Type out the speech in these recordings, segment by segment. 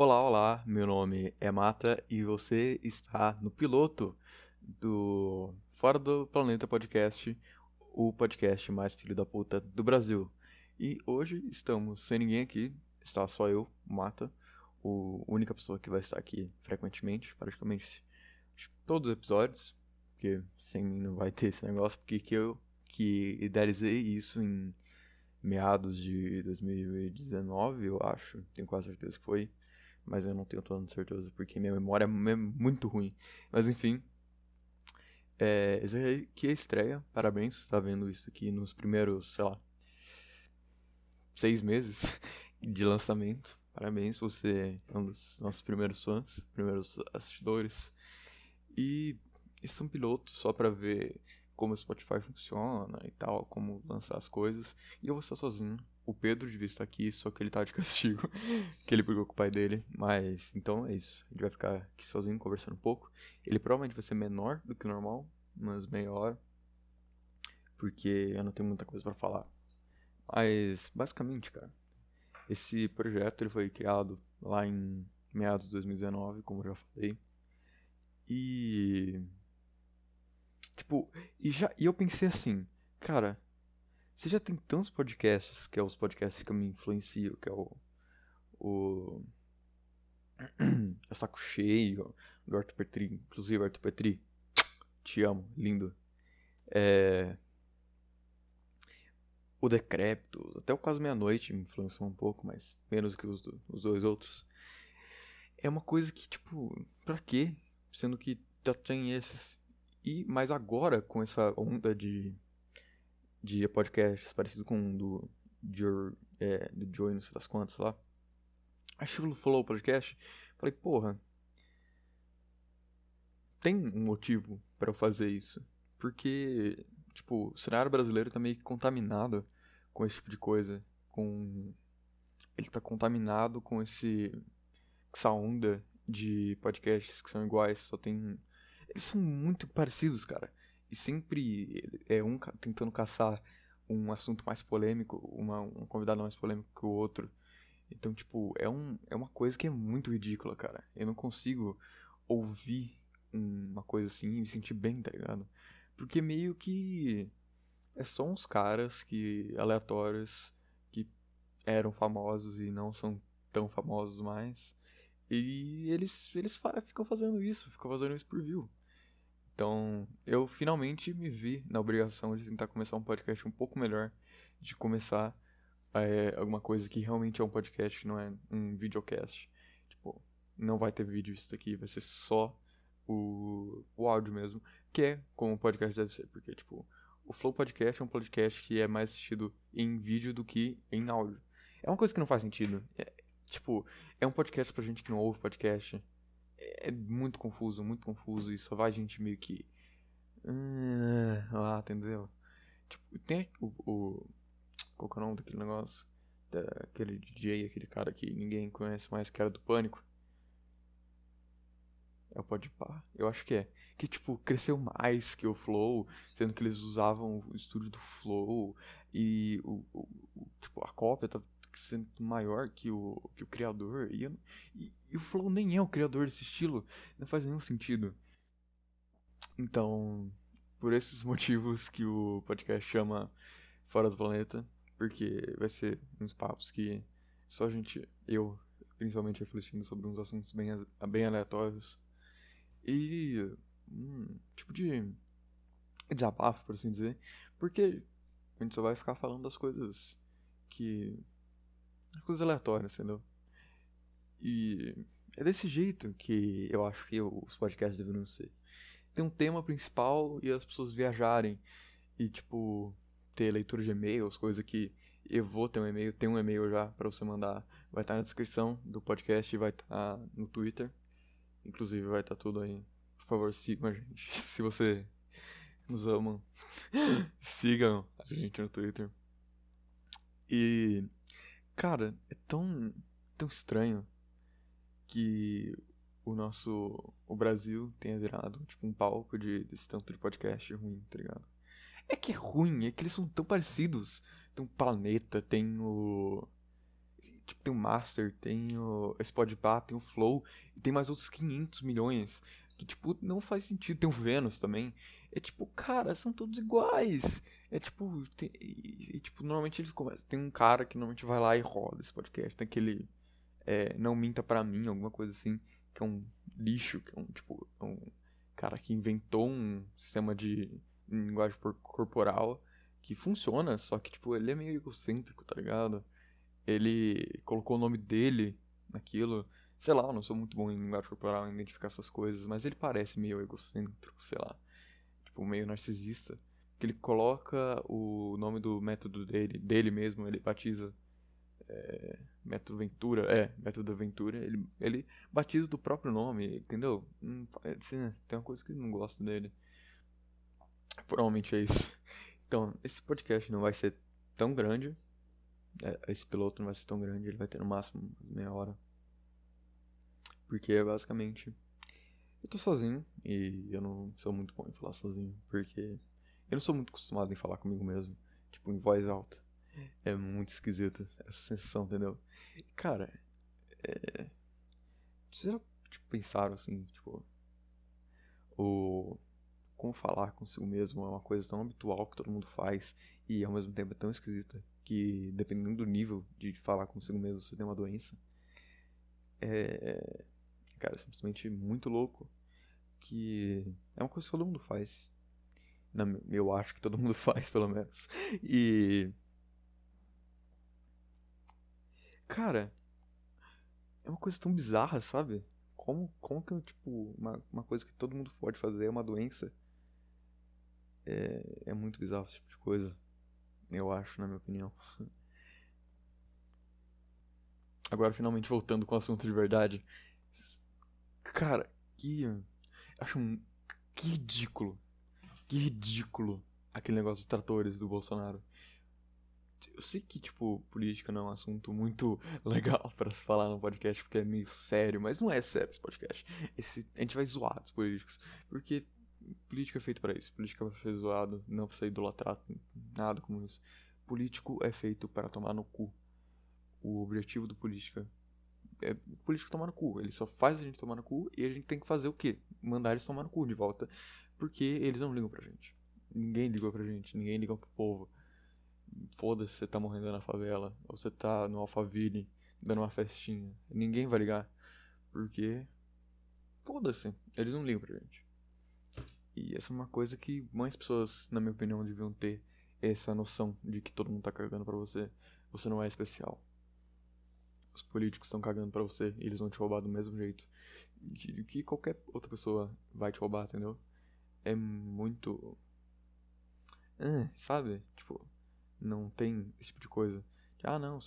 Olá, olá, meu nome é Mata e você está no piloto do Fora do Planeta Podcast, o podcast mais filho da puta do Brasil. E hoje estamos sem ninguém aqui, está só eu, Mata, a única pessoa que vai estar aqui frequentemente, praticamente todos os episódios, porque sem mim não vai ter esse negócio, porque que eu que idealizei isso em meados de 2019, eu acho, tenho quase certeza que foi, mas eu não tenho toda certeza porque minha memória é muito ruim. Mas enfim, é, aqui é estreia, parabéns, tá vendo isso aqui nos primeiros, sei lá, seis meses de lançamento. Parabéns, você é um dos nossos primeiros fãs, primeiros assistidores. E isso é um piloto só pra ver como o Spotify funciona e tal, como lançar as coisas. E eu vou estar sozinho. O Pedro devia estar aqui, só que ele tá de castigo, que ele brigou com o pai dele. Mas então é isso. Ele vai ficar aqui sozinho conversando um pouco. Ele provavelmente vai ser menor do que o normal, mas meia hora. Porque eu não tenho muita coisa para falar. Mas basicamente, cara, esse projeto ele foi criado lá em meados de 2019, como eu já falei. E Tipo, e, já, e eu pensei assim, cara, você já tem tantos podcasts, que é os podcasts que eu me influencio, que é o. O. é Saco Cheio, do Arthur Petri. Inclusive, Arthur Petri, te amo, lindo. É. O Decrépito, até o Quase Meia-Noite me influenciou um pouco, mas menos que os, do, os dois outros. É uma coisa que, tipo, pra quê? Sendo que já tem esses. E, mas agora, com essa onda de, de podcasts parecido com o do, Joe, é, do Joey, não sei das quantas lá, achei o Flow Podcast, falei, porra, tem um motivo para eu fazer isso. Porque, tipo, o cenário brasileiro tá meio que contaminado com esse tipo de coisa. Com. Ele tá contaminado com esse. essa onda de podcasts que são iguais, só tem eles são muito parecidos, cara. E sempre é um tentando caçar um assunto mais polêmico, uma, um convidado mais polêmico que o outro. Então, tipo, é, um, é uma coisa que é muito ridícula, cara. Eu não consigo ouvir uma coisa assim e me sentir bem, tá ligado? Porque meio que é só uns caras que aleatórios que eram famosos e não são tão famosos mais. E eles, eles ficam fazendo isso, ficam fazendo isso por view. Então, eu finalmente me vi na obrigação de tentar começar um podcast um pouco melhor, de começar é, alguma coisa que realmente é um podcast, que não é um videocast. Tipo, não vai ter vídeo isso daqui, vai ser só o, o áudio mesmo, que é como um podcast deve ser, porque, tipo, o Flow Podcast é um podcast que é mais assistido em vídeo do que em áudio. É uma coisa que não faz sentido. É, tipo, é um podcast pra gente que não ouve podcast é muito confuso, muito confuso e só vai gente meio que. Lá, entendeu? Tipo, tem o, o. Qual que é o nome daquele negócio? Daquele DJ, aquele cara que ninguém conhece mais, que era do Pânico. É o Podpah? Eu acho que é. Que, tipo, cresceu mais que o Flow, sendo que eles usavam o estúdio do Flow e o, o, o tipo, a cópia tá sendo maior que o, que o criador. E, e, e o Flow nem é o criador desse estilo. Não faz nenhum sentido. Então, por esses motivos que o podcast chama Fora do Planeta, porque vai ser uns papos que só a gente, eu, principalmente refletindo sobre uns assuntos bem, bem aleatórios. E um tipo de desabafo, por assim dizer, porque a gente só vai ficar falando das coisas que coisas aleatórias, entendeu? E é desse jeito que eu acho que os podcasts deveriam ser. Tem um tema principal e as pessoas viajarem e, tipo, ter leitura de e-mails, coisa que eu vou ter um e-mail, tem um e-mail já para você mandar. Vai estar tá na descrição do podcast e vai estar tá no Twitter. Inclusive vai estar tá tudo aí. Por favor, sigam a gente. Se você nos ama, sigam a gente no Twitter. E Cara, é tão, tão estranho que o nosso. O Brasil tenha virado tipo um palco de, desse tanto de podcast ruim, tá ligado? É que é ruim, é que eles são tão parecidos. Tem o Planeta, tem o. Tipo, tem o Master, tem o Spodpah, tem o Flow, e tem mais outros 500 milhões. Que, tipo, não faz sentido. Tem o Vênus também. É tipo, cara, são todos iguais. É tipo, tem, e, e, tipo, normalmente eles começam. Tem um cara que normalmente vai lá e roda esse podcast. Tem aquele. É, não minta para mim, alguma coisa assim. Que é um lixo, que é um, tipo, é um cara que inventou um sistema de linguagem corporal que funciona, só que, tipo, ele é meio egocêntrico, tá ligado? Ele colocou o nome dele naquilo. Sei lá, eu não sou muito bom em linguagem corporal, em identificar essas coisas, mas ele parece meio egocêntrico, sei lá. Tipo, meio narcisista. Que ele coloca o nome do método dele, dele mesmo, ele batiza. É, método Ventura, é, método Ventura, ele, ele batiza do próprio nome, entendeu? Hum, assim, tem uma coisa que eu não gosto dele. Provavelmente é isso. Então, esse podcast não vai ser tão grande. É, esse piloto não vai ser tão grande, ele vai ter no máximo meia hora. Porque é basicamente. Eu tô sozinho e eu não sou muito bom em falar sozinho. Porque eu não sou muito acostumado em falar comigo mesmo. Tipo, em voz alta. É muito esquisito essa sensação, entendeu? Cara, é. Vocês já tipo, pensaram assim, tipo. O como falar consigo mesmo é uma coisa tão habitual que todo mundo faz e ao mesmo tempo é tão esquisita que dependendo do nível de falar consigo mesmo você tem uma doença. É, cara, é simplesmente muito louco que é uma coisa que todo mundo faz. Eu acho que todo mundo faz, pelo menos. E cara, é uma coisa tão bizarra, sabe? Como, como que, tipo, uma, uma coisa que todo mundo pode fazer é uma doença é, é muito bizarro esse tipo de coisa. Eu acho, na minha opinião. Agora, finalmente voltando com o assunto de verdade. Cara, que. Acho um. Que ridículo. Que ridículo aquele negócio dos tratores do Bolsonaro. Eu sei que, tipo, política não é um assunto muito legal para se falar no podcast, porque é meio sério, mas não é sério esse podcast. Esse, a gente vai zoar os políticos. Porque política é feito para isso. Política é pra ser zoado, não pra ser idolatrado, nada como isso. Político é feito para tomar no cu. O objetivo do política é político tomar no cu. Ele só faz a gente tomar no cu e a gente tem que fazer o quê? Mandar eles tomar no cu de volta. Porque eles não ligam pra gente. Ninguém ligou pra gente, ninguém liga pro povo. Foda-se você tá morrendo na favela, ou você tá no Alphaville dando uma festinha. Ninguém vai ligar. Porque. Foda-se, eles não ligam pra gente. E essa é uma coisa que mais pessoas, na minha opinião, deviam ter essa noção de que todo mundo tá cagando para você. Você não é especial. Os políticos estão cagando para você e eles vão te roubar do mesmo jeito que, que qualquer outra pessoa vai te roubar, entendeu? É muito. É, sabe? Tipo, não tem esse tipo de coisa. ah, não,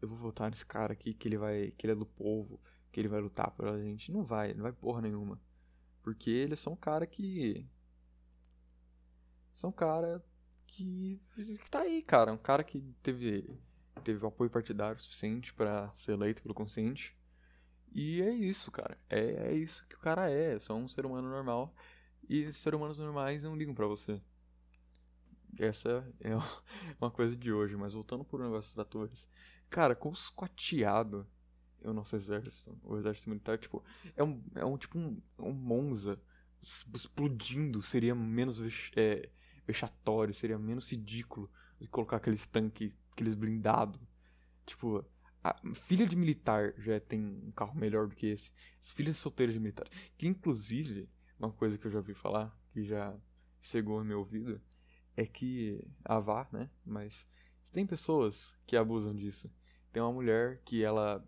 eu vou votar nesse cara aqui que ele vai. que ele é do povo, que ele vai lutar pela gente. Não vai, não vai porra nenhuma. Porque eles são um cara que. São cara que. que tá aí, cara. Um cara que teve. Teve apoio partidário suficiente para ser eleito pelo consciente. E é isso, cara. É, é isso que o cara é. É só um ser humano normal. E seres humanos normais não ligam para você. Essa é uma coisa de hoje. Mas voltando um negócio dos tratores. Cara, com os quateado o nosso exército. O exército militar, tipo, é um, é um tipo um, um Monza explodindo. Seria menos vex, é, vexatório, seria menos ridículo colocar aqueles tanques, aqueles blindados. Tipo, filha de militar já tem um carro melhor do que esse. As filhas solteiras de militar. Que inclusive, uma coisa que eu já ouvi falar, que já chegou no meu ouvido, é que a vá, né? Mas tem pessoas que abusam disso. Tem uma mulher que ela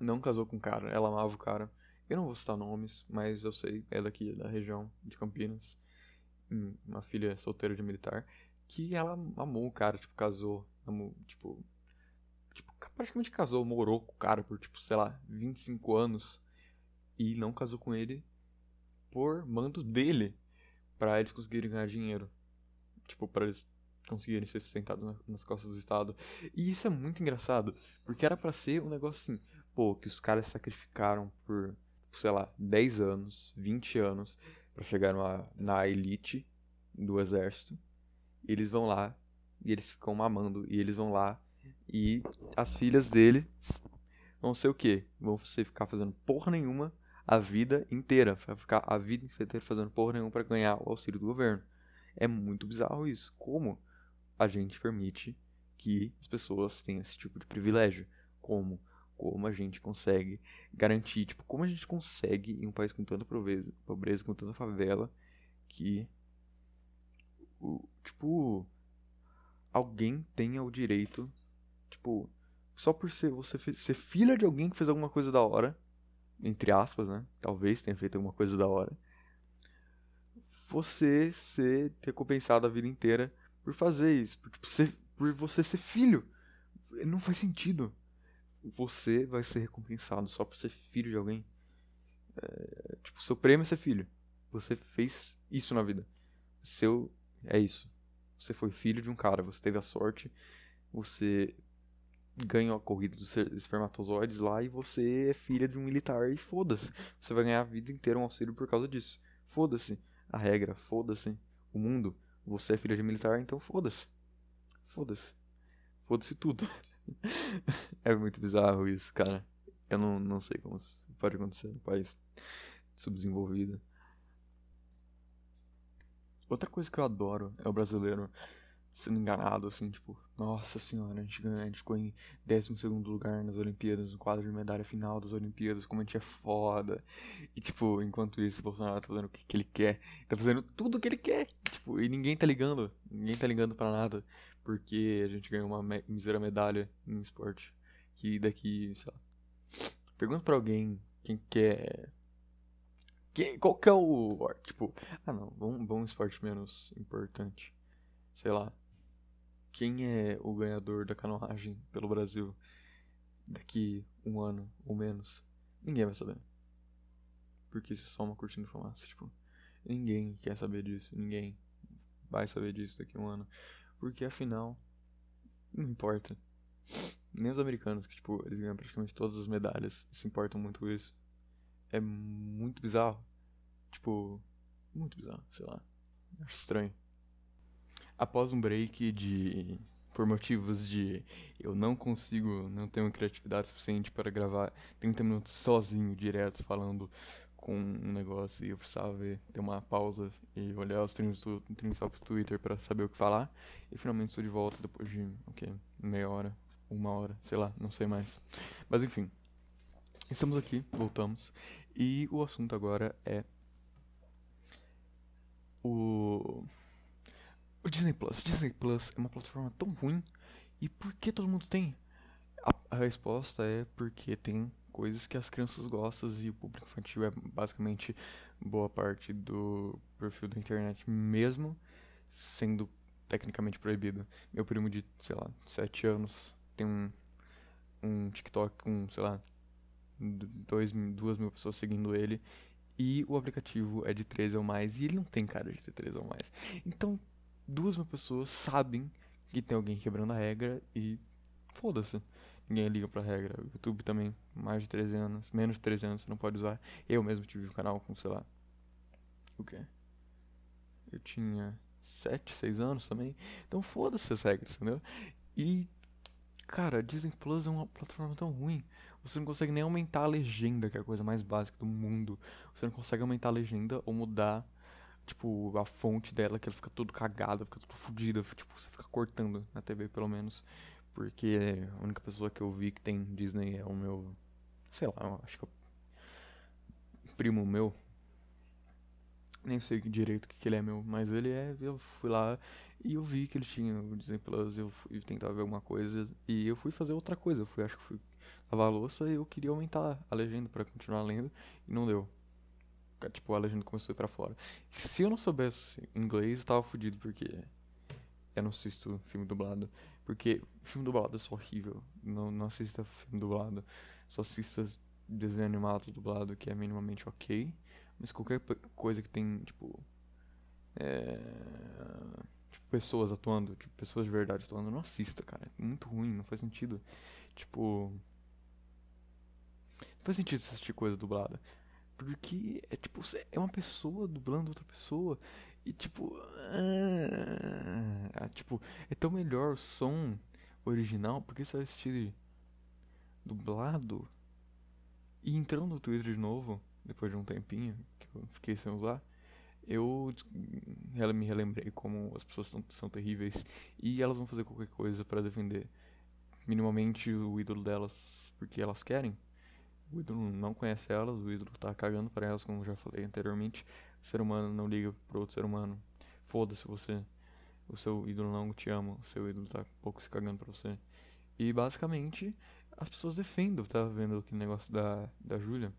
não casou com o cara, ela amava o cara. Eu não vou citar nomes, mas eu sei, é daqui da região de Campinas. Hum, uma filha solteira de militar. Que ela amou o cara, tipo, casou. Amou, tipo. Tipo, praticamente casou, morou com o cara por, tipo, sei lá, 25 anos. E não casou com ele por mando dele. para eles conseguirem ganhar dinheiro. Tipo, para eles conseguirem ser sustentados nas costas do Estado. E isso é muito engraçado, porque era para ser um negócio assim, pô, que os caras sacrificaram por, sei lá, 10 anos, 20 anos para chegar numa, na elite do exército. Eles vão lá e eles ficam mamando e eles vão lá E as filhas dele vão ser o quê? Vão ser ficar fazendo porra nenhuma a vida inteira. Vai ficar a vida inteira fazendo porra nenhuma para ganhar o auxílio do governo. É muito bizarro isso. Como a gente permite que as pessoas tenham esse tipo de privilégio? Como? Como a gente consegue garantir, tipo, como a gente consegue em um país com tanta pobreza, pobreza com tanta favela, que tipo alguém tenha o direito, tipo, só por ser você ser filha de alguém que fez alguma coisa da hora, entre aspas, né? Talvez tenha feito alguma coisa da hora. Você ser recompensado a vida inteira por fazer isso, por, tipo, ser, por você ser filho. Não faz sentido. Você vai ser recompensado só por ser filho de alguém. É, tipo, seu prêmio é ser filho. Você fez isso na vida. Seu é isso. Você foi filho de um cara, você teve a sorte, você ganhou a corrida dos espermatozoides lá e você é filha de um militar e foda-se. Você vai ganhar a vida inteira um auxílio por causa disso. Foda-se a regra, foda-se o mundo. Você é filha de militar, então foda-se. Foda-se. Foda-se tudo. é muito bizarro isso, cara. Eu não, não sei como pode acontecer no país subdesenvolvido. Outra coisa que eu adoro é o brasileiro sendo enganado, assim, tipo, nossa senhora, a gente, ganhou, a gente ficou em 12 lugar nas Olimpíadas, no quadro de medalha final das Olimpíadas, como a gente é foda. E, tipo, enquanto isso, o Bolsonaro tá fazendo o que, que ele quer, tá fazendo tudo o que ele quer, tipo, e ninguém tá ligando, ninguém tá ligando pra nada, porque a gente ganhou uma mísera medalha em esporte, que daqui, sei lá, pergunta pra alguém quem quer que, qual que é o. Tipo, ah não, vamos, vamos esporte menos importante. Sei lá. Quem é o ganhador da canoagem pelo Brasil daqui um ano ou menos? Ninguém vai saber. Porque isso é só uma cortina de fumaça. Tipo, ninguém quer saber disso. Ninguém vai saber disso daqui um ano. Porque afinal, não importa. Nem os americanos, que tipo, eles ganham praticamente todas as medalhas, se importam muito com isso é muito bizarro. Tipo, muito bizarro, sei lá. Acho estranho. Após um break de. Por motivos de eu não consigo, não tenho criatividade suficiente para gravar 30 minutos sozinho, direto, falando com um negócio e eu precisava ver, ter uma pausa e olhar os treinos do, do Twitter para saber o que falar. E finalmente estou de volta depois de, o Meia hora, uma hora, sei lá, não sei mais. Mas enfim, estamos aqui, voltamos. E o assunto agora é o o Disney Plus. Disney Plus é uma plataforma tão ruim e por que todo mundo tem? A, a resposta é porque tem coisas que as crianças gostam e o público infantil é basicamente boa parte do perfil da internet, mesmo sendo tecnicamente proibido. Meu primo de, sei lá, 7 anos tem um, um TikTok com, sei lá, dois, duas mil pessoas seguindo ele. E o aplicativo é de 13 ou mais. E ele não tem cara de ter 13 ou mais. Então, duas mil pessoas sabem que tem alguém quebrando a regra e foda-se. Ninguém liga pra regra. O YouTube também, mais de 13 anos, menos de 13 anos você não pode usar. Eu mesmo tive um canal com, sei lá. O quê? Eu tinha 7, 6 anos também. Então foda-se as regras, entendeu? E, cara, Disney Plus é uma plataforma tão ruim. Você não consegue nem aumentar a legenda, que é a coisa mais básica do mundo. Você não consegue aumentar a legenda ou mudar, tipo, a fonte dela, que ela fica tudo cagada, fica tudo fodida. Tipo, você fica cortando na TV, pelo menos. Porque a única pessoa que eu vi que tem Disney é o meu. Sei lá, acho que é o primo meu. Nem sei direito o que, que ele é meu, mas ele é. Eu fui lá e eu vi que ele tinha o Disney Plus. Eu fui tentar ver alguma coisa e eu fui fazer outra coisa. Eu fui, acho que fui lavar a louça e eu queria aumentar a legenda para continuar lendo e não deu. Tipo, a legenda começou a ir pra fora. Se eu não soubesse inglês, eu tava fudido, porque eu não assisto filme dublado. Porque filme dublado é só horrível. Não, não assista filme dublado. Só assista desenho animado dublado, que é minimamente ok. Mas qualquer coisa que tem, tipo. É, tipo, pessoas atuando, tipo, pessoas de verdade atuando, não assista, cara. É muito ruim, não faz sentido. Tipo faz sentido assistir coisa dublada. Porque é tipo, é uma pessoa dublando outra pessoa. E tipo. Ah, tipo, é tão melhor o som. original, por que você vai assistir dublado? E entrando no Twitter de novo, depois de um tempinho que eu fiquei sem usar, eu me relembrei como as pessoas são, são terríveis e elas vão fazer qualquer coisa para defender minimamente o ídolo delas porque elas querem. O ídolo não conhece elas, o ídolo tá cagando para elas, como já falei anteriormente. O ser humano não liga pro outro ser humano. Foda-se você. O seu ídolo não te ama, o seu ídolo tá um pouco se cagando pra você. E basicamente as pessoas defendem, tava vendo aquele negócio da, da Júlia.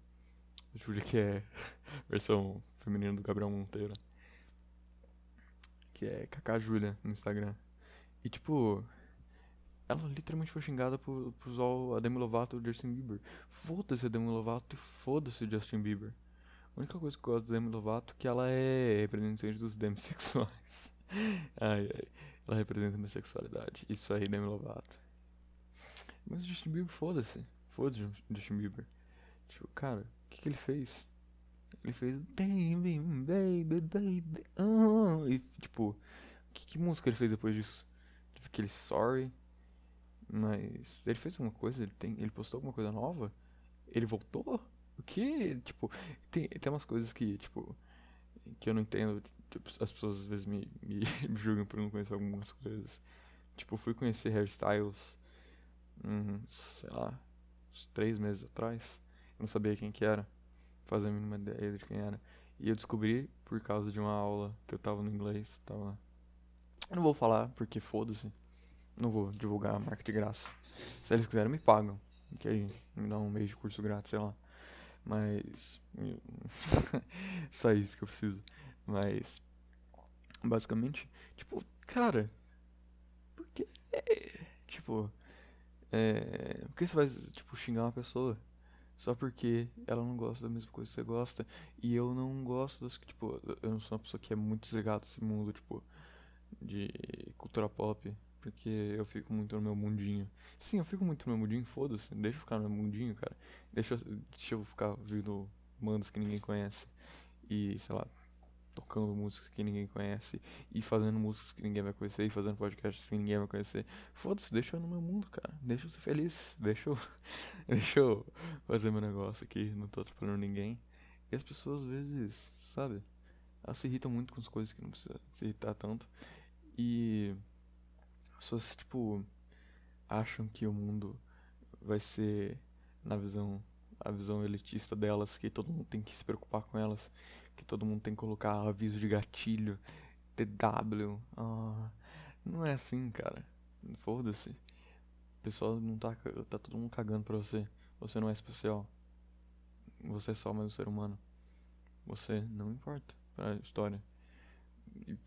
Júlia que é versão feminina do Gabriel Monteiro. Que é Kaká Júlia no Instagram. E tipo, ela literalmente foi xingada por, por usar a Demi Lovato e o Justin Bieber. Foda-se a Demi Lovato e foda-se o Justin Bieber. A única coisa que eu gosto da Demi Lovato é que ela é representante dos demissexuais. ai, ai. Ela representa a bissexualidade. Isso aí, Demi Lovato. Mas o Justin Bieber, foda-se. Foda-se Justin Bieber. Tipo, cara, que, que ele fez? Ele fez Baby, baby, baby. Oh. E, tipo, que, que música ele fez depois disso? Aquele Sorry. Mas ele fez alguma coisa? Ele, tem, ele postou alguma coisa nova? Ele voltou? O que? Tipo, tem, tem umas coisas que, tipo, que eu não entendo. Tipo, as pessoas às vezes me, me, me julgam por não conhecer algumas coisas. Tipo, fui conhecer hairstyles, hum, sei lá, uns três meses atrás. Eu não sabia quem que era, fazia a mínima ideia de quem era. E eu descobri por causa de uma aula que eu tava no inglês, tava... Não vou falar, porque foda-se. Não vou divulgar a marca de graça. Se eles quiserem, me pagam. Que aí me dá um mês de curso grátis, sei lá. Mas. Só isso que eu preciso. Mas. Basicamente, tipo, cara. Por que. Tipo. É, por que você vai, tipo, xingar uma pessoa? Só porque ela não gosta da mesma coisa que você gosta. E eu não gosto das. Tipo, eu não sou uma pessoa que é muito desligada desse mundo, tipo, de cultura pop. Porque eu fico muito no meu mundinho. Sim, eu fico muito no meu mundinho, foda-se. Deixa eu ficar no meu mundinho, cara. Deixa eu, deixa eu ficar ouvindo bandas que ninguém conhece. E, sei lá, tocando músicas que ninguém conhece. E fazendo músicas que ninguém vai conhecer. E fazendo podcasts que ninguém vai conhecer. Foda-se, deixa eu no meu mundo, cara. Deixa eu ser feliz. Deixa eu, deixa eu fazer meu negócio aqui. Não tô atrapalhando ninguém. E as pessoas, às vezes, sabe? Elas se irritam muito com as coisas que não precisa se irritar tanto. E pessoas, tipo, acham que o mundo vai ser na visão a visão elitista delas, que todo mundo tem que se preocupar com elas, que todo mundo tem que colocar aviso de gatilho, TW. Ah, não é assim, cara. Foda-se. O pessoal não tá. Tá todo mundo cagando pra você. Você não é especial. Você é só mais um ser humano. Você não importa pra história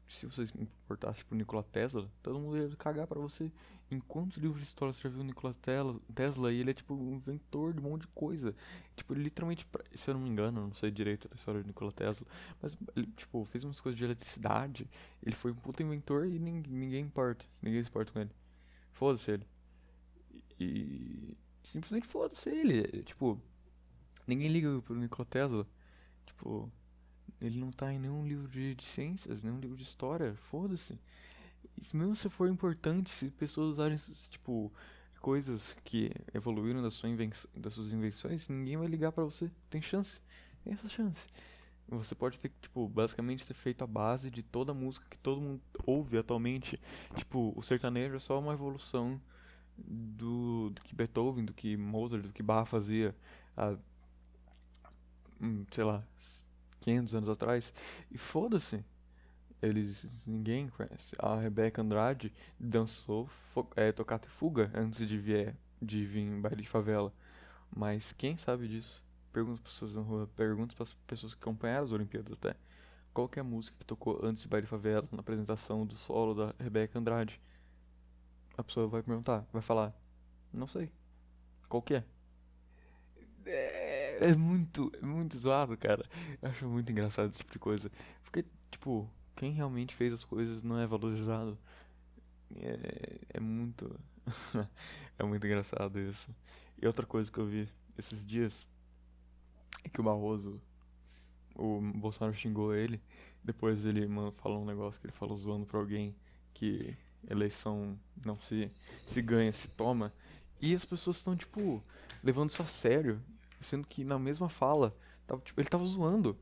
se você se importasse por Nikola Tesla, todo mundo ia cagar para você. Em quantos livros de história você já viu Nikola Tesla? E ele é tipo um inventor de um monte de coisa. Tipo, ele literalmente, se eu não me engano, não sei direito da história de Nikola Tesla, mas ele, tipo, fez umas coisas de eletricidade. Ele foi um puta inventor e ninguém, ninguém importa. Ninguém se importa com ele. Foda-se ele. E. Simplesmente foda-se ele. Tipo, ninguém liga pro Nikola Tesla. Tipo, ele não tá em nenhum livro de, de ciências, nenhum livro de história. Foda-se. Mesmo se for importante, se pessoas usarem, tipo, coisas que evoluíram da sua das suas invenções, ninguém vai ligar para você. Tem chance. Tem essa chance. Você pode ter, tipo, basicamente ter feito a base de toda a música que todo mundo ouve atualmente. Tipo, o sertanejo é só uma evolução do, do que Beethoven, do que Mozart, do que Bach fazia há, hum, sei lá, 500 anos atrás. E foda-se. Eles. Ninguém conhece. A Rebeca Andrade dançou é, Tocata e Fuga antes de, vier, de vir em baile de favela. Mas quem sabe disso? Pergunta as pessoas na rua, pergunta para as pessoas que acompanharam as Olimpíadas até. Qual que é a música que tocou antes de Baile de Favela, na apresentação do solo da Rebeca Andrade? A pessoa vai perguntar, vai falar, não sei. Qual que é? É é muito, é muito zoado, cara. Eu acho muito engraçado esse tipo de coisa. Porque, tipo, quem realmente fez as coisas não é valorizado. É, é muito. é muito engraçado isso. E outra coisa que eu vi esses dias é que o Barroso. O Bolsonaro xingou ele. Depois ele falou um negócio que ele falou zoando pra alguém que eleição não se, se ganha, se toma. E as pessoas estão, tipo, levando isso a sério. Sendo que na mesma fala, tava, tipo, ele tava zoando.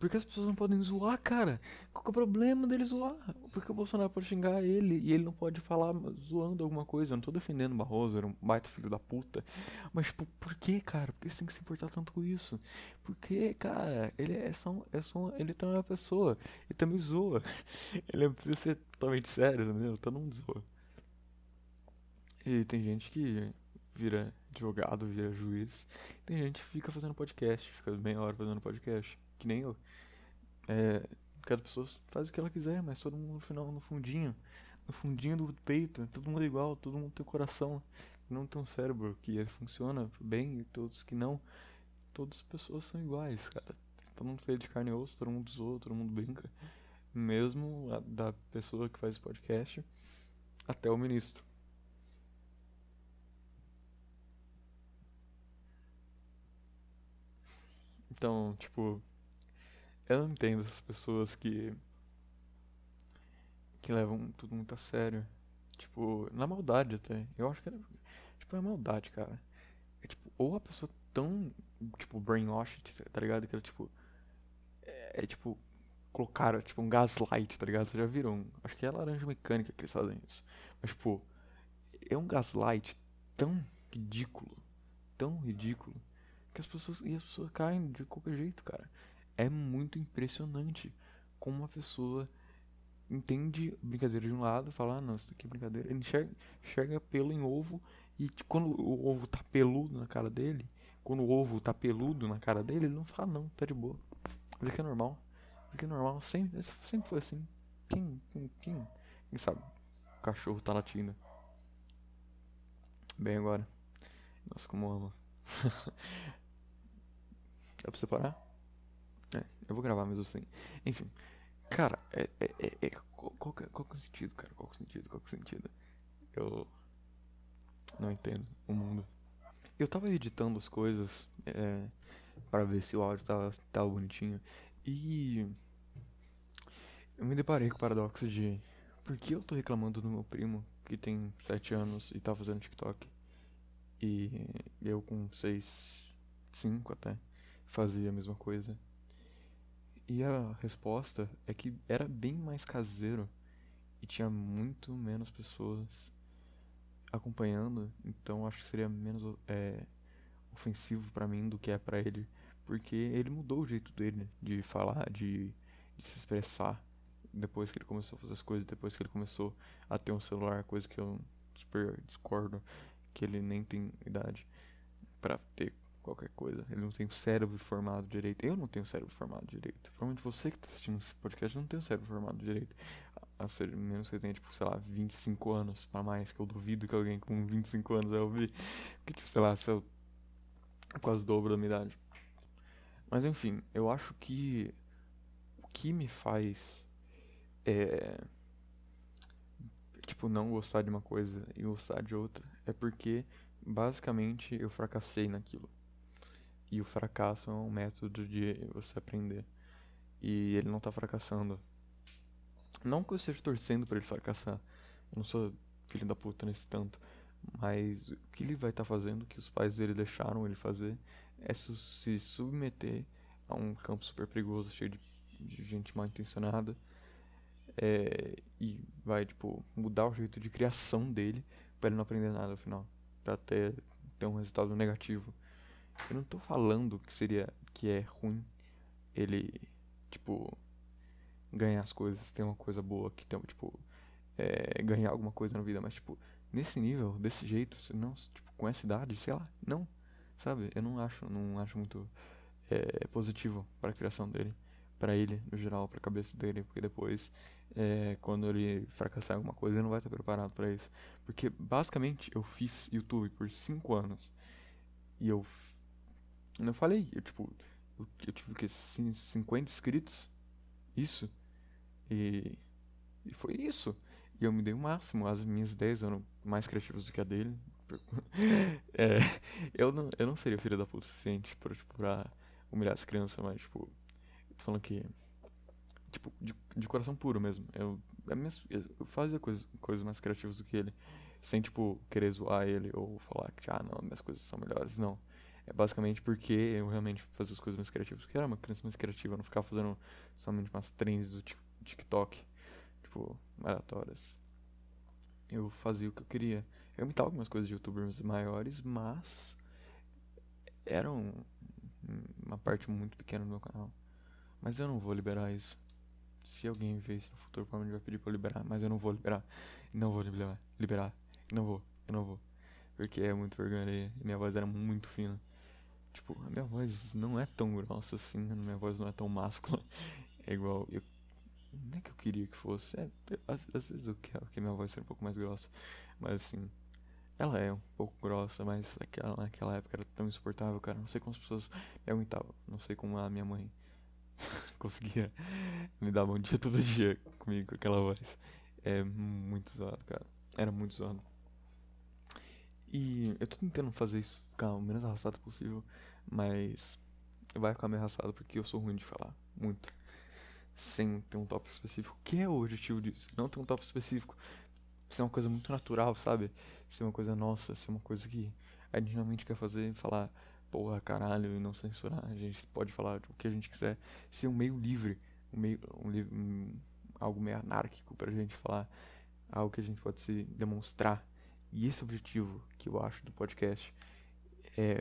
Porque as pessoas não podem zoar, cara. Qual é o problema dele zoar? Porque o Bolsonaro pode xingar ele e ele não pode falar zoando alguma coisa. Eu não tô defendendo o Barroso, era um baita filho da puta. Mas, tipo, por que, cara? Por que você tem que se importar tanto com isso? Porque, cara, ele é só, é só ele também é uma pessoa. Ele também zoa. Ele precisa ser totalmente sério, entendeu? Todo mundo zoa. E tem gente que vira advogado, vira juiz. Tem gente que fica fazendo podcast, fica meia hora fazendo podcast. Que nem eu. É, cada pessoa faz o que ela quiser, mas todo mundo no final, no fundinho, no fundinho do peito, todo mundo é igual, todo mundo tem coração, não tem um cérebro que funciona bem e todos que não. Todas as pessoas são iguais, cara. Todo mundo feito de carne e osso, todo mundo zoa, todo mundo brinca. Mesmo a, da pessoa que faz o podcast até o ministro. Então, tipo, eu não entendo essas pessoas que. que levam tudo muito a sério. Tipo, na maldade até. Eu acho que é. Tipo, é maldade, cara. É tipo, ou a pessoa tão. Tipo, brainwashed, tá ligado? Que ela, tipo. É, é tipo. Colocaram, tipo, um gaslight, tá ligado? Vocês já viram? Acho que é laranja mecânica que eles fazem isso. Mas, tipo. É um gaslight tão ridículo. Tão ridículo. Que as pessoas. E as pessoas caem de qualquer jeito, cara é muito impressionante como uma pessoa entende brincadeira de um lado, fala, ah, não, isso daqui é brincadeira. Ele enxerga, enxerga pelo em ovo e quando o ovo tá peludo na cara dele, quando o ovo tá peludo na cara dele, ele não fala, não, tá de boa. Isso aqui é normal. Isso aqui é normal. Sempre, sempre foi assim. Quem, quem, quem, quem sabe? O cachorro tá latindo. Bem agora. Nossa, como amo. Dá pra separar? É, eu vou gravar mesmo assim. Enfim, cara, é, é, é, é qual, qual, é, qual é o sentido, cara? Qual é o sentido? Qual é o sentido? Eu não entendo o mundo. Eu tava editando as coisas é, para ver se o áudio tava, tava bonitinho e eu me deparei com o paradoxo de por que eu tô reclamando do meu primo que tem 7 anos e tá fazendo TikTok e eu com 6, 5 até fazia a mesma coisa. E a resposta é que era bem mais caseiro e tinha muito menos pessoas acompanhando, então acho que seria menos é, ofensivo para mim do que é para ele, porque ele mudou o jeito dele de falar, de, de, se expressar depois que ele começou a fazer as coisas, depois que ele começou a ter um celular, coisa que eu super discordo, que ele nem tem idade para ter qualquer coisa. Ele não tem cérebro formado direito. Eu não tenho cérebro formado direito. Provavelmente você que está assistindo esse podcast não tem cérebro formado direito. A ser, menos que tenha, tipo, sei lá, 25 anos para mais, que eu duvido que alguém com 25 anos vai ouvir. Porque, tipo, sei lá, se eu quase dobro da minha idade. Mas enfim, eu acho que o que me faz é tipo não gostar de uma coisa e gostar de outra é porque basicamente eu fracassei naquilo. E o fracasso é um método de você aprender. E ele não tá fracassando. Não que eu esteja torcendo para ele fracassar. Eu não sou filho da puta nesse tanto. Mas o que ele vai estar tá fazendo, que os pais dele deixaram ele fazer, é se submeter a um campo super perigoso, cheio de, de gente mal intencionada. É, e vai, tipo, mudar o jeito de criação dele para ele não aprender nada no final. Pra ter, ter um resultado negativo. Eu não tô falando que seria que é ruim ele, tipo, ganhar as coisas, ter uma coisa boa, que tem, tipo, é, ganhar alguma coisa na vida, mas, tipo, nesse nível, desse jeito, não, tipo, com essa idade, sei lá, não, sabe? Eu não acho, não acho muito é, positivo para a criação dele, para ele, no geral, para a cabeça dele, porque depois, é, quando ele fracassar em alguma coisa, ele não vai estar preparado para isso. Porque, basicamente, eu fiz YouTube por 5 anos e eu eu falei, eu tipo, eu, eu tive que 50 inscritos. Isso. E, e foi isso. E eu me dei o máximo. As minhas ideias eram mais criativas do que a dele. é, eu, não, eu não seria filho da puta suficiente pra, tipo, pra humilhar as crianças, mas, tipo, tô falando que. Tipo, de, de coração puro mesmo. Eu é eu fazia coisas mais criativas do que ele. Sem, tipo, querer zoar ele ou falar que, ah, não, minhas coisas são melhores. Não. É basicamente porque eu realmente fazia as coisas mais criativas. Porque era uma criança mais criativa, eu não ficava fazendo somente umas trends do TikTok, tipo, aleatórias. Eu fazia o que eu queria. Eu imitava algumas coisas de youtubers maiores, mas eram uma parte muito pequena do meu canal. Mas eu não vou liberar isso. Se alguém ver isso no futuro, provavelmente vai pedir pra eu liberar. Mas eu não vou liberar. Não vou liberar. Liberar. Não vou. Eu não vou. Porque é muito vergonha. E minha voz era muito fina. Tipo, a minha voz não é tão grossa assim. A minha voz não é tão máscula. É igual. Eu, não é que eu queria que fosse. É, eu, às, às, vezes eu quero que minha voz seja um pouco mais grossa. Mas assim. Ela é um pouco grossa, mas aquela, naquela época era tão insuportável, cara. Não sei como as pessoas me aguentavam. Não sei como a minha mãe conseguia me dar bom dia todo dia comigo com aquela voz. É muito zoado, cara. Era muito zoado. E eu tô tentando fazer isso ficar o menos arrastado possível, mas vai ficar meio arrastado porque eu sou ruim de falar. Muito. Sem ter um tópico específico. Que é o objetivo disso? Não ter um tópico específico. Ser uma coisa muito natural, sabe? Ser uma coisa nossa, ser uma coisa que a gente realmente quer fazer, falar, porra, caralho, e não censurar. A gente pode falar o que a gente quiser. Ser um meio livre, um meio, um, um, algo meio anárquico pra gente falar, algo que a gente pode se demonstrar. E esse objetivo que eu acho do podcast. É...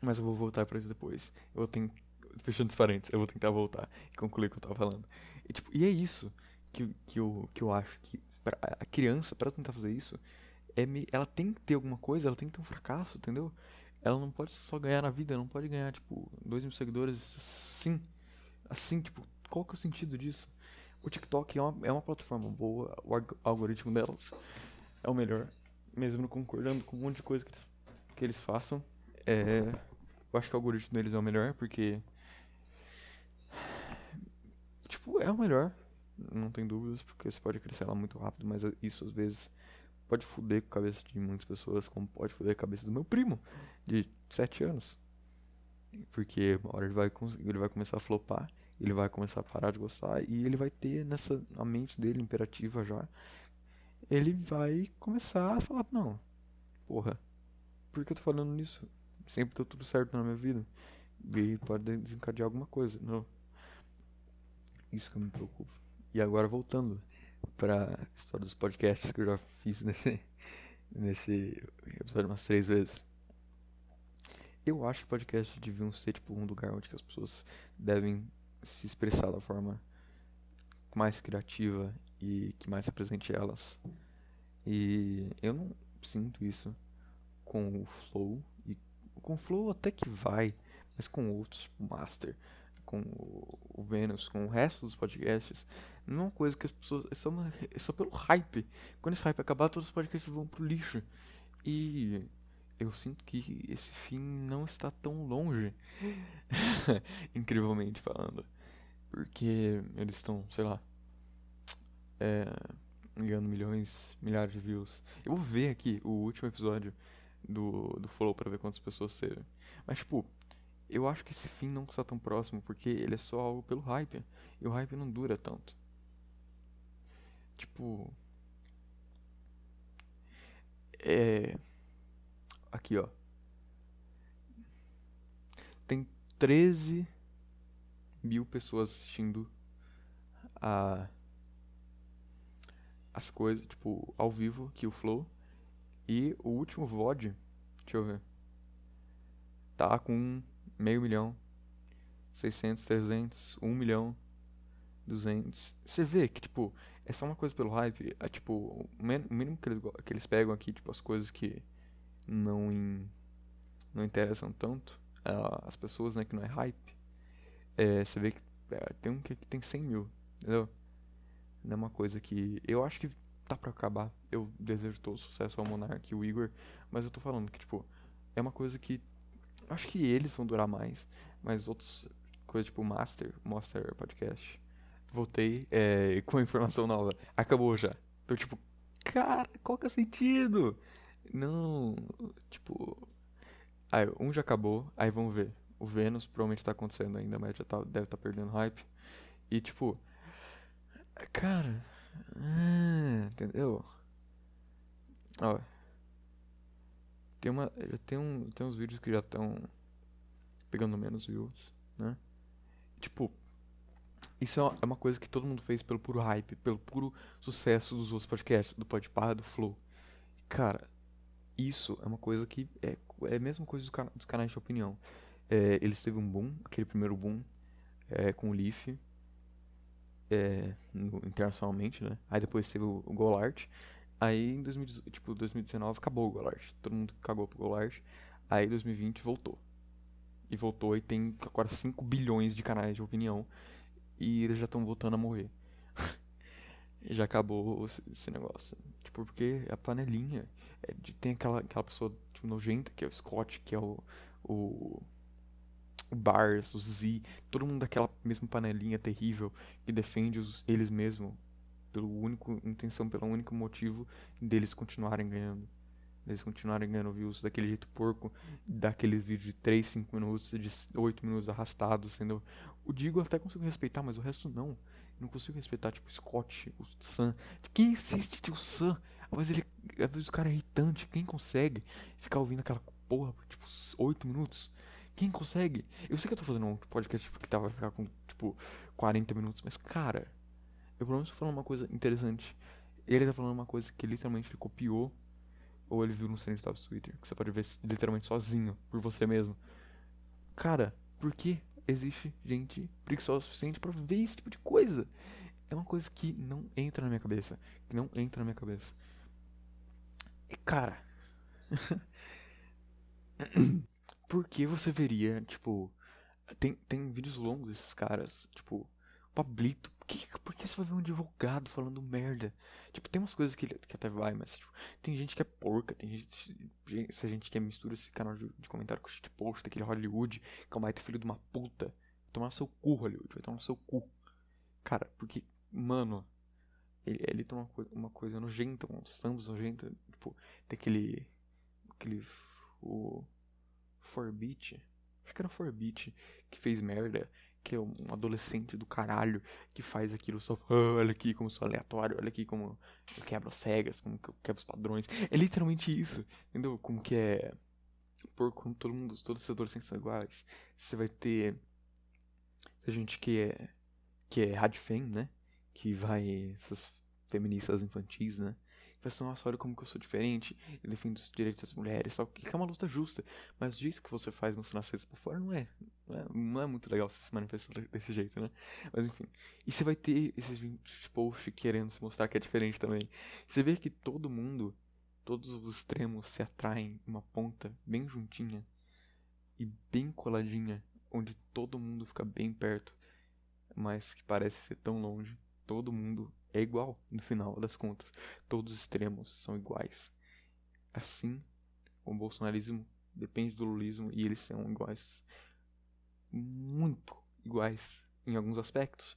Mas eu vou voltar para isso depois. Eu vou tentar. Fechando os parênteses, eu vou tentar voltar e concluir o que eu tava falando. E, tipo, e é isso que, que, eu, que eu acho que pra, a criança, para tentar fazer isso, é me, ela tem que ter alguma coisa, ela tem que ter um fracasso, entendeu? ela não pode só ganhar na vida, não pode ganhar, tipo, dois mil seguidores assim. Assim, tipo, qual que é o sentido disso? O TikTok é uma, é uma plataforma boa, o algoritmo delas é o melhor, mesmo não concordando com um monte de coisa que eles, que eles façam. É, eu acho que o algoritmo deles é o melhor, porque. Tipo, é o melhor, não tem dúvidas, porque você pode crescer ela muito rápido, mas isso às vezes pode foder com a cabeça de muitas pessoas, como pode foder a cabeça do meu primo, de 7 anos. Porque uma hora ele vai, ele vai começar a flopar, ele vai começar a parar de gostar, e ele vai ter nessa a mente dele imperativa já. Ele vai começar a falar: Não, porra, por que eu tô falando nisso? Sempre deu tudo certo na minha vida. E pode desencadear alguma coisa. Não. Isso que eu me preocupo. E agora voltando pra história dos podcasts que eu já fiz nesse, nesse episódio umas três vezes. Eu acho que podcasts deviam ser tipo um lugar onde as pessoas devem se expressar da forma mais criativa e que mais represente elas. E eu não sinto isso com o Flow. E com o Flow até que vai, mas com outros, tipo Master, com o Vênus, com o resto dos podcasts, não é uma coisa que as pessoas. É só, uma, é só pelo hype. Quando esse hype acabar, todos os podcasts vão pro lixo. E eu sinto que esse fim não está tão longe. Incrivelmente falando. Porque eles estão, sei lá. É, ganhando milhões, milhares de views. Eu vou ver aqui o último episódio do, do Flow pra ver quantas pessoas teve. Mas, tipo, eu acho que esse fim não está tão próximo, porque ele é só algo pelo hype. E o hype não dura tanto. Tipo. É. Aqui, ó. Tem 13 mil pessoas assistindo a. As coisas, tipo, ao vivo, que o Flow. E o último VOD, deixa eu ver. Tá com meio milhão, 600, 300, 1 milhão, 200. Você vê que, tipo, é só uma coisa pelo hype. É, tipo, o mínimo que eles, que eles pegam aqui, tipo, as coisas que não, in, não interessam tanto uh, as pessoas, né, que não é hype. É, você vê que é, tem um que, tem 100 mil, entendeu? É uma coisa que. Eu acho que tá pra acabar. Eu desejo todo sucesso ao Monark e o Igor, mas eu tô falando que, tipo, é uma coisa que Acho que eles vão durar mais. Mas outros coisas tipo Master, Master Podcast. Voltei é, com informação nova. Acabou já. Então, tipo, cara, qual que é o sentido? Não, tipo. Aí, um já acabou, aí vamos ver. O Vênus provavelmente tá acontecendo ainda, mas já tá, deve estar tá perdendo hype. E, tipo. Cara. Ah, entendeu? Ó. Tem uma. Já tem, um, tem uns vídeos que já estão pegando menos views, né? Tipo, isso é uma, é uma coisa que todo mundo fez pelo puro hype, pelo puro sucesso dos outros podcasts, do Podpah, do Flow. Cara, isso é uma coisa que é, é a mesma coisa dos, dos canais de opinião. É, eles teve um boom, aquele primeiro boom é, com o Leaf, é, no, internacionalmente, né? Aí depois teve o, o Golart. Aí em 2000, tipo, 2019 acabou o Golart. Todo mundo cagou pro Golart. Aí 2020 voltou. E voltou e tem agora 5 bilhões de canais de opinião. E eles já estão voltando a morrer. já acabou esse negócio. Tipo, porque a panelinha. É de, tem aquela, aquela pessoa tipo, nojenta, que é o Scott, que é o. O, o Bars, o Z, todo mundo daquela mesma panelinha terrível que defende os, eles mesmos pelo único intenção, pelo único motivo deles continuarem ganhando. Eles continuarem ganhando views daquele jeito porco, daqueles vídeos de 3, 5 minutos, de 8 minutos arrastados, sendo. O Digo até consigo respeitar, mas o resto não. Não consigo respeitar, tipo, o Scott, o Sam. Quem insiste o Sam? Vezes ele. Às vezes o cara é irritante. Quem consegue ficar ouvindo aquela porra por tipo 8 minutos? Quem consegue? Eu sei que eu tô fazendo um podcast que tava ficar com, tipo, 40 minutos, mas, cara, eu pelo menos tô falando uma coisa interessante. Ele tá falando uma coisa que literalmente ele copiou, ou ele viu no Trend Top Twitter, que você pode ver literalmente sozinho, por você mesmo. Cara, por que existe gente preguiçosa o suficiente para ver esse tipo de coisa? É uma coisa que não entra na minha cabeça. Que não entra na minha cabeça. E, cara. por que você veria, tipo. Tem, tem vídeos longos desses caras, tipo. Pablito, por que, por que você vai ver um advogado falando merda? Tipo, tem umas coisas que, que até vai, mas tipo, tem gente que é porca, tem gente. Se a gente quer mistura esse canal de, de comentário com o shitpost, aquele Hollywood, que é um baita filho de uma puta. Vai tomar seu cu, Hollywood, vai tomar seu cu. Cara, porque, mano, ele, ele tem uma, uma coisa nojenta, uns thumbs nojenta. Tipo, tem aquele. aquele. o. Forbit. Acho que era Forbit que fez merda. Que é um adolescente do caralho que faz aquilo só. Oh, olha aqui como sou aleatório, olha aqui como eu quebro as cegas, como eu quebro os padrões. É literalmente isso, entendeu? Como que é. Por como todo mundo, todos os adolescentes são iguais. Você vai ter. A gente que é. Que é radfem, né? Que vai. Essas feministas infantis, né? Pensa, nossa, olha como que eu sou diferente, eu defendo os direitos das mulheres, só que é uma luta justa. Mas o jeito que você faz mostrando as coisas por fora não é, não é, não é muito legal você se manifestar desse jeito, né? Mas enfim. E você vai ter esses posts querendo se mostrar que é diferente também. Você vê que todo mundo, todos os extremos se atraem uma ponta bem juntinha e bem coladinha, onde todo mundo fica bem perto, mas que parece ser tão longe. Todo mundo é igual no final das contas. Todos os extremos são iguais. Assim, o bolsonarismo depende do lulismo e eles são iguais. Muito iguais em alguns aspectos.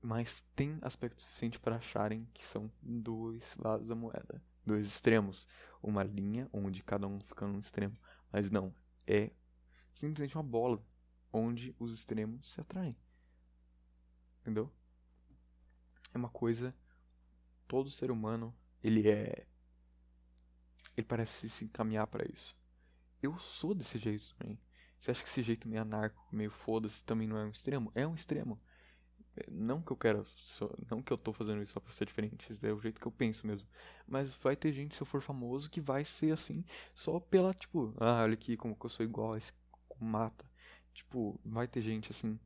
Mas tem aspectos suficientes para acharem que são dois lados da moeda. Dois extremos. Uma linha onde cada um fica num extremo. Mas não. É simplesmente uma bola onde os extremos se atraem. Entendeu? É uma coisa. Todo ser humano, ele é. Ele parece se encaminhar para isso. Eu sou desse jeito também. Você acha que esse jeito meio anarco, meio foda-se, também não é um extremo? É um extremo. Não que eu quero. Não que eu tô fazendo isso só pra ser diferente. É o jeito que eu penso mesmo. Mas vai ter gente, se eu for famoso, que vai ser assim só pela, tipo, ah, olha aqui como que eu sou igual a esse mata. Tipo, vai ter gente assim.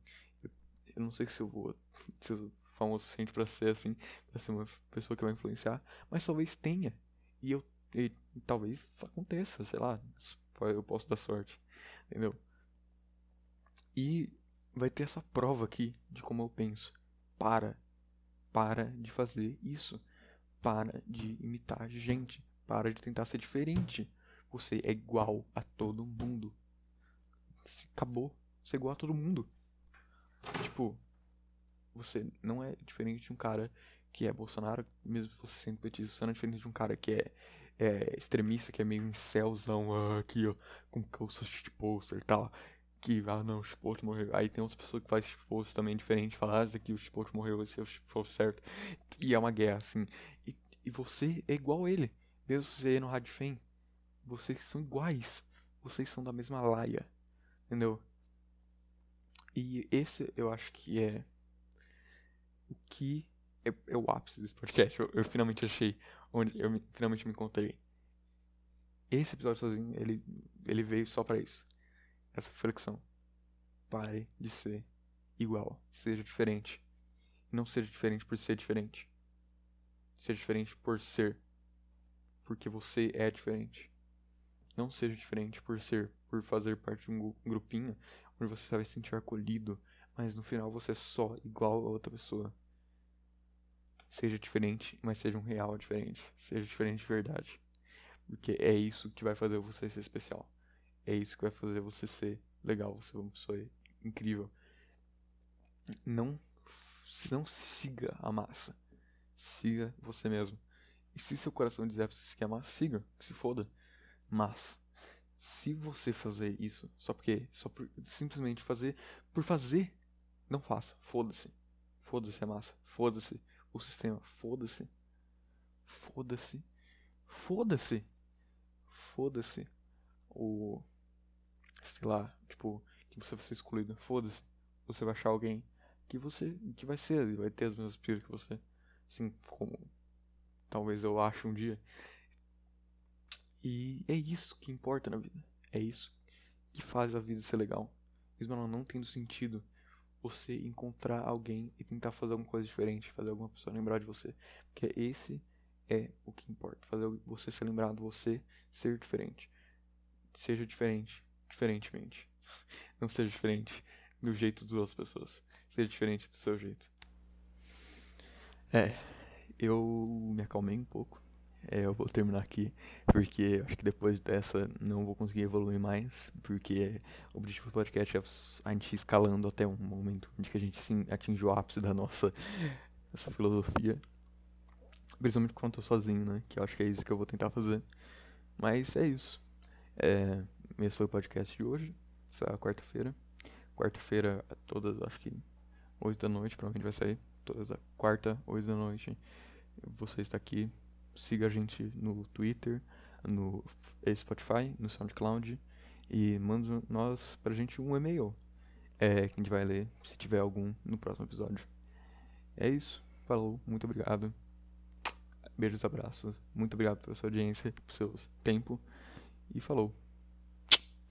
Eu não sei se eu vou. Se eu famoso suficiente para ser assim, para ser uma pessoa que vai influenciar, mas talvez tenha. E eu e, talvez aconteça, sei lá, eu posso dar sorte, entendeu? E vai ter essa prova aqui de como eu penso. Para, para de fazer isso. Para de imitar gente. Para de tentar ser diferente. Você é igual a todo mundo. Acabou. Você é igual a todo mundo. Tipo, você não é diferente de um cara que é Bolsonaro, mesmo você sendo petista, você não é diferente de um cara que é, é extremista, que é meio incelzão, ah, aqui, ó, com calça shit poster e tal. que, ah não, o Chipotle morreu. Aí tem outras pessoas que fazem Chipotle também diferente, falam, ah, esse o Chipotle morreu, esse é o Chipotle certo. E é uma guerra, assim. E, e você é igual ele. Mesmo você no Radfem, vocês são iguais. Vocês são da mesma laia. Entendeu? E esse eu acho que é o que é, é o ápice desse podcast. Eu, eu, finalmente achei onde eu me, finalmente me encontrei. Esse episódio sozinho, ele, ele veio só para isso. Essa reflexão. Pare de ser igual. Seja diferente. Não seja diferente por ser diferente. Seja diferente por ser. Porque você é diferente. Não seja diferente por ser, por fazer parte de um grupinho onde você vai se sentir acolhido, mas no final você é só igual a outra pessoa. Seja diferente, mas seja um real diferente. Seja diferente de verdade. Porque é isso que vai fazer você ser especial. É isso que vai fazer você ser legal, você é uma pessoa incrível. Não, não siga a massa. Siga você mesmo. E se seu coração dizer pra você se quer siga, que se foda. Mas, se você fazer isso só porque, só por simplesmente fazer por fazer, não faça. Foda-se. Foda-se a massa. Foda-se o sistema. Foda-se. Foda-se. Foda-se. Foda-se. O. Sei lá, tipo, que você vai ser excluído. Foda-se. Você vai achar alguém que você. que vai ser, vai ter as mesmas piras que você. Assim como. Talvez eu ache um dia. E é isso que importa na vida. É isso que faz a vida ser legal. Mesmo ela não tendo sentido, você encontrar alguém e tentar fazer alguma coisa diferente, fazer alguma pessoa lembrar de você. Porque esse é o que importa. Fazer você ser lembrado, você ser diferente. Seja diferente, diferentemente. Não seja diferente do jeito das outras pessoas. Seja diferente do seu jeito. É, eu me acalmei um pouco. É, eu vou terminar aqui, porque acho que depois dessa não vou conseguir evoluir mais, porque o objetivo do podcast é a gente escalando até um momento de que a gente sim atinge o ápice da nossa essa filosofia. Principalmente quando eu tô sozinho, né? Que eu acho que é isso que eu vou tentar fazer. Mas é isso. É, esse foi o podcast de hoje. Essa é quarta-feira. Quarta-feira, todas, acho que 8 da noite, provavelmente vai sair. Todas a quarta, 8 da noite. Você está aqui siga a gente no Twitter, no Spotify, no SoundCloud e manda nós pra gente um e-mail. É, que a gente vai ler se tiver algum no próximo episódio. É isso. Falou, muito obrigado. Beijos, abraços. Muito obrigado pela sua audiência, pelo seu tempo. E falou.